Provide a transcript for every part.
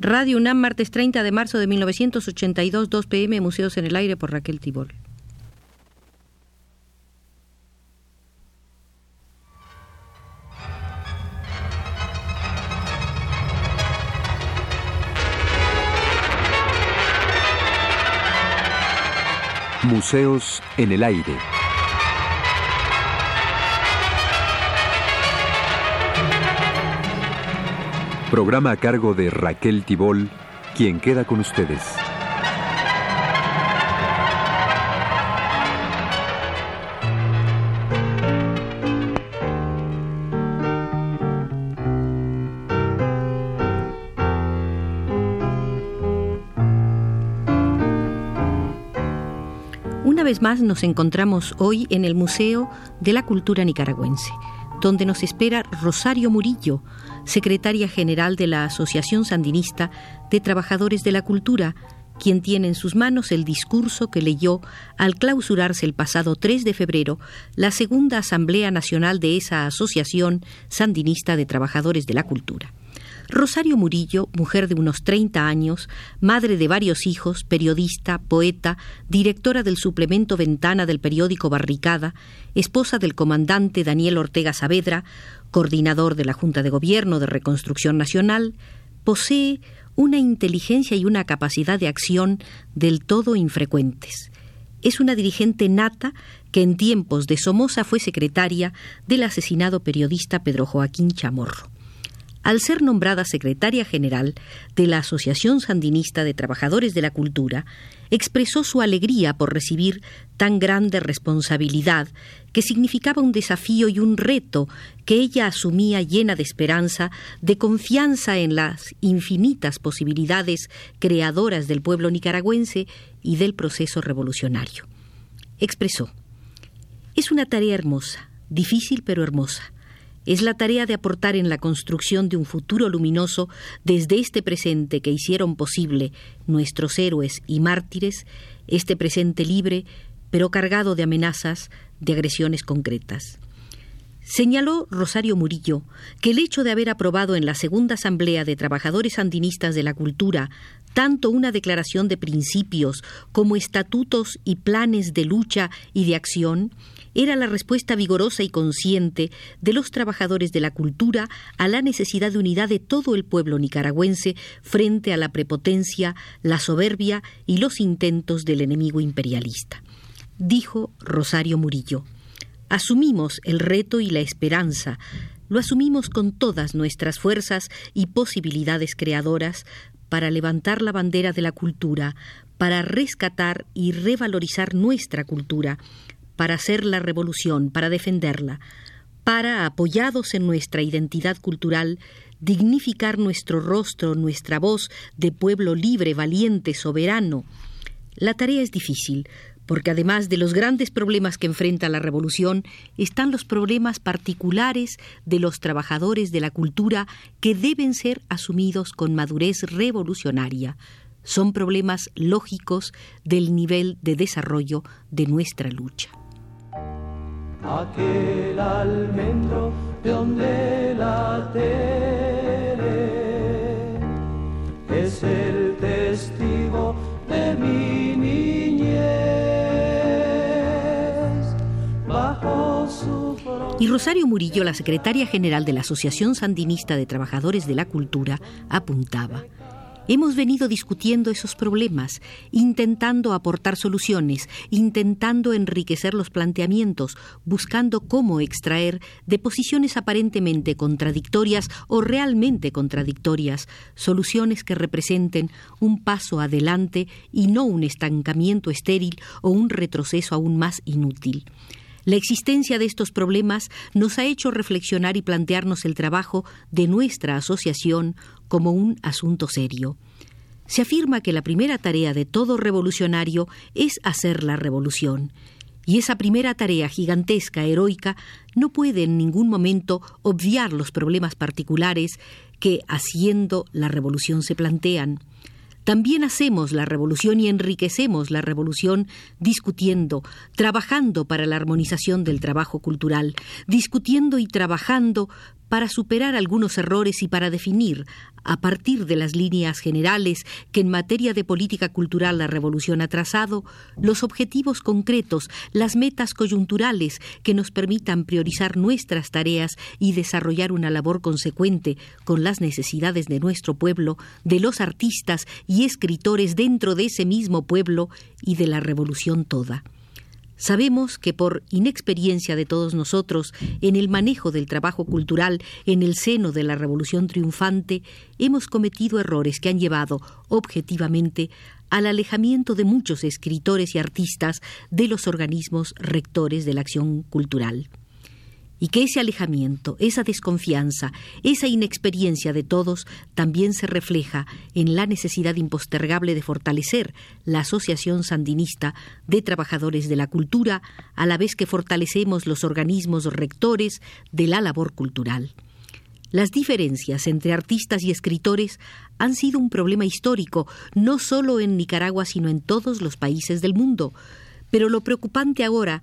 Radio UNAM, martes 30 de marzo de 1982, 2 pm, Museos en el Aire por Raquel Tibol. Museos en el Aire. Programa a cargo de Raquel Tibol, quien queda con ustedes. Una vez más nos encontramos hoy en el Museo de la Cultura Nicaragüense, donde nos espera Rosario Murillo, secretaria general de la Asociación Sandinista de Trabajadores de la Cultura, quien tiene en sus manos el discurso que leyó al clausurarse el pasado 3 de febrero la segunda Asamblea Nacional de esa Asociación Sandinista de Trabajadores de la Cultura. Rosario Murillo, mujer de unos 30 años, madre de varios hijos, periodista, poeta, directora del suplemento Ventana del periódico Barricada, esposa del comandante Daniel Ortega Saavedra, coordinador de la Junta de Gobierno de Reconstrucción Nacional, posee una inteligencia y una capacidad de acción del todo infrecuentes. Es una dirigente nata que en tiempos de Somoza fue secretaria del asesinado periodista Pedro Joaquín Chamorro al ser nombrada secretaria general de la Asociación Sandinista de Trabajadores de la Cultura, expresó su alegría por recibir tan grande responsabilidad, que significaba un desafío y un reto que ella asumía llena de esperanza, de confianza en las infinitas posibilidades creadoras del pueblo nicaragüense y del proceso revolucionario. Expresó, es una tarea hermosa, difícil pero hermosa es la tarea de aportar en la construcción de un futuro luminoso desde este presente que hicieron posible nuestros héroes y mártires, este presente libre, pero cargado de amenazas, de agresiones concretas. Señaló Rosario Murillo que el hecho de haber aprobado en la Segunda Asamblea de Trabajadores Sandinistas de la Cultura tanto una declaración de principios como estatutos y planes de lucha y de acción era la respuesta vigorosa y consciente de los trabajadores de la cultura a la necesidad de unidad de todo el pueblo nicaragüense frente a la prepotencia, la soberbia y los intentos del enemigo imperialista. Dijo Rosario Murillo, asumimos el reto y la esperanza, lo asumimos con todas nuestras fuerzas y posibilidades creadoras para levantar la bandera de la cultura, para rescatar y revalorizar nuestra cultura, para hacer la revolución, para defenderla, para, apoyados en nuestra identidad cultural, dignificar nuestro rostro, nuestra voz de pueblo libre, valiente, soberano. La tarea es difícil, porque además de los grandes problemas que enfrenta la revolución, están los problemas particulares de los trabajadores de la cultura que deben ser asumidos con madurez revolucionaria. Son problemas lógicos del nivel de desarrollo de nuestra lucha aquel almendro de donde la es el testigo de mi niñez. Bajo su y Rosario Murillo, la secretaria general de la Asociación Sandinista de Trabajadores de la Cultura, apuntaba. Hemos venido discutiendo esos problemas, intentando aportar soluciones, intentando enriquecer los planteamientos, buscando cómo extraer de posiciones aparentemente contradictorias o realmente contradictorias soluciones que representen un paso adelante y no un estancamiento estéril o un retroceso aún más inútil. La existencia de estos problemas nos ha hecho reflexionar y plantearnos el trabajo de nuestra asociación como un asunto serio. Se afirma que la primera tarea de todo revolucionario es hacer la revolución, y esa primera tarea gigantesca, heroica, no puede en ningún momento obviar los problemas particulares que, haciendo la revolución, se plantean. También hacemos la revolución y enriquecemos la revolución discutiendo, trabajando para la armonización del trabajo cultural, discutiendo y trabajando para superar algunos errores y para definir, a partir de las líneas generales que en materia de política cultural la revolución ha trazado, los objetivos concretos, las metas coyunturales que nos permitan priorizar nuestras tareas y desarrollar una labor consecuente con las necesidades de nuestro pueblo, de los artistas y escritores dentro de ese mismo pueblo y de la revolución toda. Sabemos que por inexperiencia de todos nosotros en el manejo del trabajo cultural en el seno de la Revolución triunfante, hemos cometido errores que han llevado, objetivamente, al alejamiento de muchos escritores y artistas de los organismos rectores de la acción cultural y que ese alejamiento, esa desconfianza, esa inexperiencia de todos también se refleja en la necesidad impostergable de fortalecer la Asociación Sandinista de Trabajadores de la Cultura, a la vez que fortalecemos los organismos rectores de la labor cultural. Las diferencias entre artistas y escritores han sido un problema histórico, no solo en Nicaragua, sino en todos los países del mundo. Pero lo preocupante ahora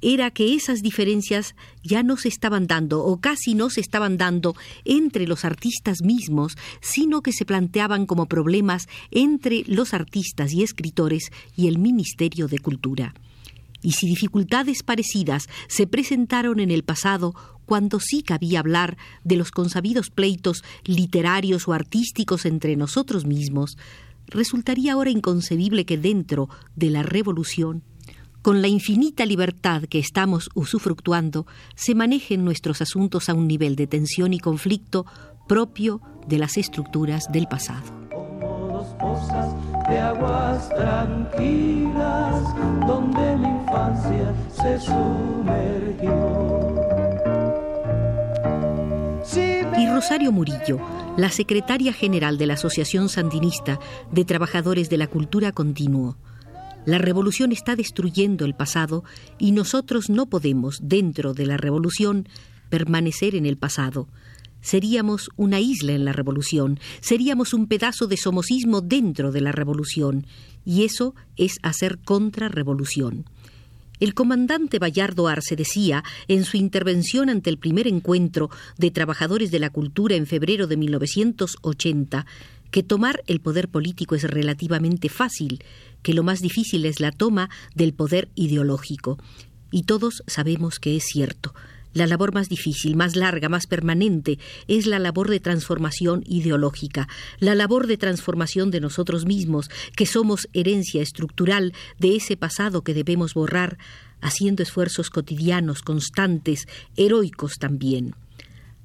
era que esas diferencias ya no se estaban dando o casi no se estaban dando entre los artistas mismos, sino que se planteaban como problemas entre los artistas y escritores y el Ministerio de Cultura. Y si dificultades parecidas se presentaron en el pasado, cuando sí cabía hablar de los consabidos pleitos literarios o artísticos entre nosotros mismos, resultaría ahora inconcebible que dentro de la revolución con la infinita libertad que estamos usufructuando, se manejen nuestros asuntos a un nivel de tensión y conflicto propio de las estructuras del pasado. de aguas tranquilas donde infancia se sumergió. Y Rosario Murillo, la secretaria general de la Asociación Sandinista de Trabajadores de la Cultura, continuó. La revolución está destruyendo el pasado y nosotros no podemos, dentro de la revolución, permanecer en el pasado. Seríamos una isla en la revolución, seríamos un pedazo de somosismo dentro de la revolución, y eso es hacer contrarrevolución. El comandante Bayardo Arce decía, en su intervención ante el primer encuentro de trabajadores de la cultura en febrero de 1980, que tomar el poder político es relativamente fácil, que lo más difícil es la toma del poder ideológico. Y todos sabemos que es cierto. La labor más difícil, más larga, más permanente es la labor de transformación ideológica, la labor de transformación de nosotros mismos, que somos herencia estructural de ese pasado que debemos borrar, haciendo esfuerzos cotidianos, constantes, heroicos también.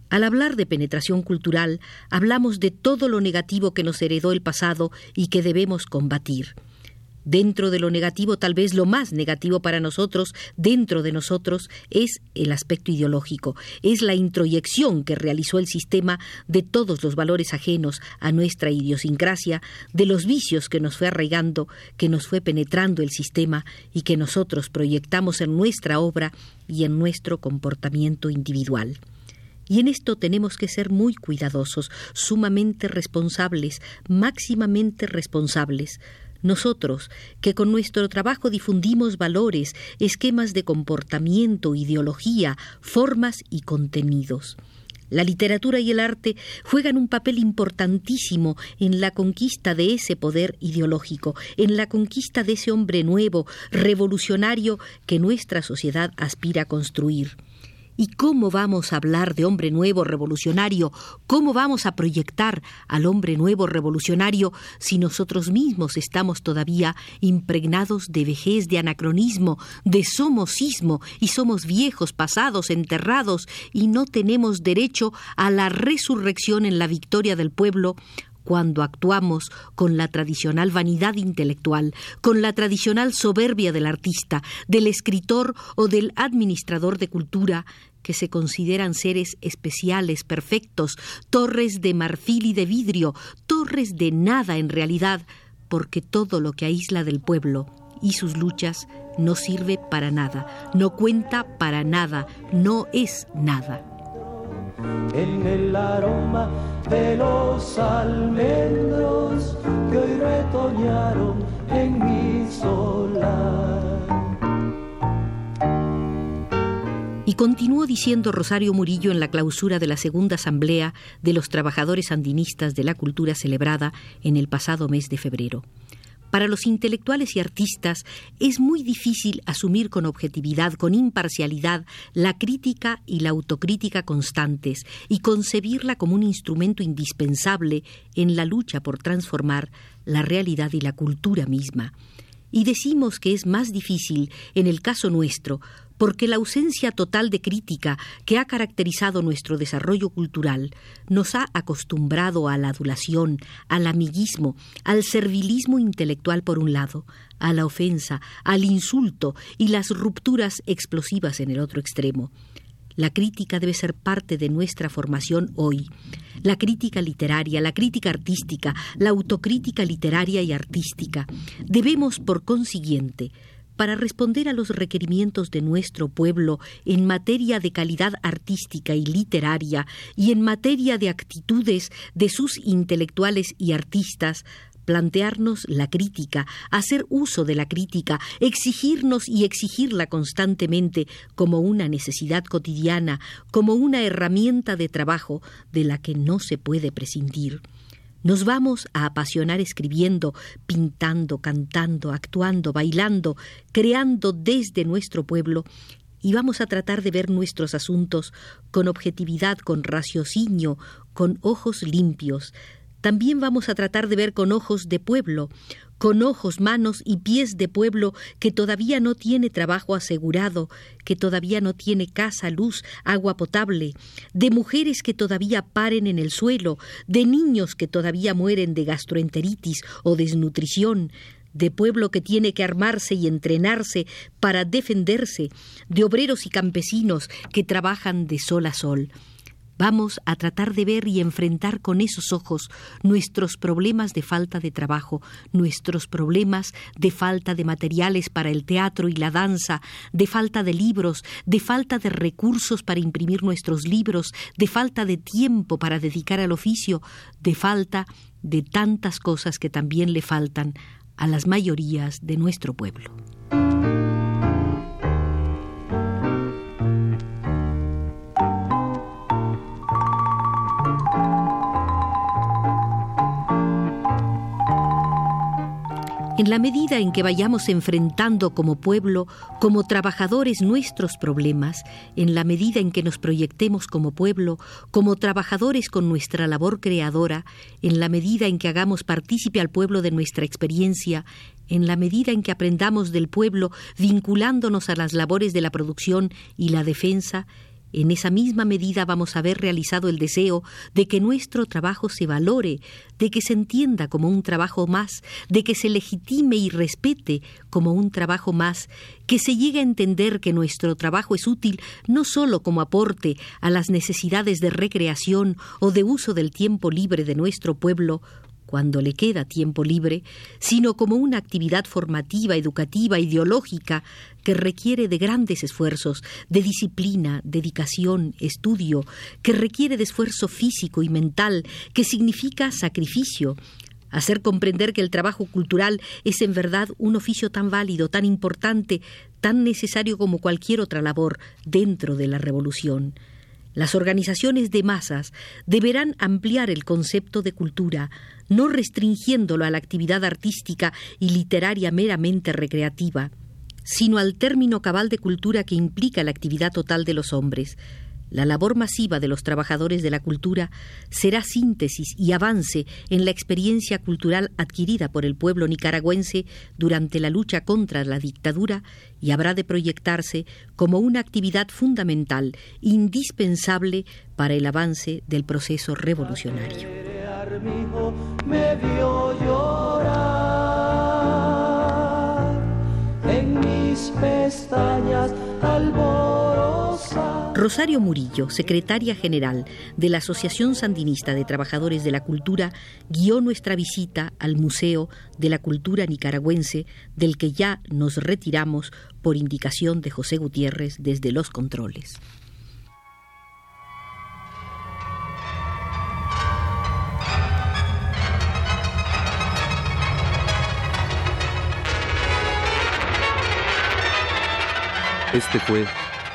Al hablar de penetración cultural, hablamos de todo lo negativo que nos heredó el pasado y que debemos combatir. Dentro de lo negativo, tal vez lo más negativo para nosotros, dentro de nosotros, es el aspecto ideológico, es la introyección que realizó el sistema de todos los valores ajenos a nuestra idiosincrasia, de los vicios que nos fue arraigando, que nos fue penetrando el sistema y que nosotros proyectamos en nuestra obra y en nuestro comportamiento individual. Y en esto tenemos que ser muy cuidadosos, sumamente responsables, máximamente responsables. Nosotros, que con nuestro trabajo difundimos valores, esquemas de comportamiento, ideología, formas y contenidos. La literatura y el arte juegan un papel importantísimo en la conquista de ese poder ideológico, en la conquista de ese hombre nuevo, revolucionario que nuestra sociedad aspira a construir. ¿Y cómo vamos a hablar de hombre nuevo revolucionario? ¿Cómo vamos a proyectar al hombre nuevo revolucionario si nosotros mismos estamos todavía impregnados de vejez, de anacronismo, de somosismo y somos viejos, pasados, enterrados y no tenemos derecho a la resurrección en la victoria del pueblo? Cuando actuamos con la tradicional vanidad intelectual, con la tradicional soberbia del artista, del escritor o del administrador de cultura, que se consideran seres especiales, perfectos, torres de marfil y de vidrio, torres de nada en realidad, porque todo lo que aísla del pueblo y sus luchas no sirve para nada, no cuenta para nada, no es nada en el aroma de los almendros que hoy retoñaron en mi solar. Y continuó diciendo Rosario Murillo en la clausura de la segunda asamblea de los trabajadores andinistas de la cultura celebrada en el pasado mes de febrero. Para los intelectuales y artistas es muy difícil asumir con objetividad, con imparcialidad, la crítica y la autocrítica constantes y concebirla como un instrumento indispensable en la lucha por transformar la realidad y la cultura misma. Y decimos que es más difícil, en el caso nuestro, porque la ausencia total de crítica que ha caracterizado nuestro desarrollo cultural nos ha acostumbrado a la adulación, al amiguismo, al servilismo intelectual por un lado, a la ofensa, al insulto y las rupturas explosivas en el otro extremo. La crítica debe ser parte de nuestra formación hoy. La crítica literaria, la crítica artística, la autocrítica literaria y artística. Debemos, por consiguiente, para responder a los requerimientos de nuestro pueblo en materia de calidad artística y literaria y en materia de actitudes de sus intelectuales y artistas, plantearnos la crítica, hacer uso de la crítica, exigirnos y exigirla constantemente como una necesidad cotidiana, como una herramienta de trabajo de la que no se puede prescindir. Nos vamos a apasionar escribiendo, pintando, cantando, actuando, bailando, creando desde nuestro pueblo y vamos a tratar de ver nuestros asuntos con objetividad, con raciocinio, con ojos limpios. También vamos a tratar de ver con ojos de pueblo, con ojos, manos y pies de pueblo que todavía no tiene trabajo asegurado, que todavía no tiene casa, luz, agua potable, de mujeres que todavía paren en el suelo, de niños que todavía mueren de gastroenteritis o desnutrición, de pueblo que tiene que armarse y entrenarse para defenderse, de obreros y campesinos que trabajan de sol a sol. Vamos a tratar de ver y enfrentar con esos ojos nuestros problemas de falta de trabajo, nuestros problemas de falta de materiales para el teatro y la danza, de falta de libros, de falta de recursos para imprimir nuestros libros, de falta de tiempo para dedicar al oficio, de falta de tantas cosas que también le faltan a las mayorías de nuestro pueblo. En la medida en que vayamos enfrentando como pueblo, como trabajadores nuestros problemas, en la medida en que nos proyectemos como pueblo, como trabajadores con nuestra labor creadora, en la medida en que hagamos partícipe al pueblo de nuestra experiencia, en la medida en que aprendamos del pueblo vinculándonos a las labores de la producción y la defensa, en esa misma medida vamos a haber realizado el deseo de que nuestro trabajo se valore, de que se entienda como un trabajo más, de que se legitime y respete como un trabajo más, que se llegue a entender que nuestro trabajo es útil no sólo como aporte a las necesidades de recreación o de uso del tiempo libre de nuestro pueblo, cuando le queda tiempo libre, sino como una actividad formativa, educativa, ideológica, que requiere de grandes esfuerzos, de disciplina, dedicación, estudio, que requiere de esfuerzo físico y mental, que significa sacrificio, hacer comprender que el trabajo cultural es en verdad un oficio tan válido, tan importante, tan necesario como cualquier otra labor dentro de la revolución. Las organizaciones de masas deberán ampliar el concepto de cultura, no restringiéndolo a la actividad artística y literaria meramente recreativa, sino al término cabal de cultura que implica la actividad total de los hombres, la labor masiva de los trabajadores de la cultura será síntesis y avance en la experiencia cultural adquirida por el pueblo nicaragüense durante la lucha contra la dictadura y habrá de proyectarse como una actividad fundamental, indispensable para el avance del proceso revolucionario. pestañas Rosario Murillo, secretaria general de la Asociación Sandinista de Trabajadores de la Cultura, guió nuestra visita al Museo de la Cultura Nicaragüense, del que ya nos retiramos por indicación de José Gutiérrez desde los controles. Este fue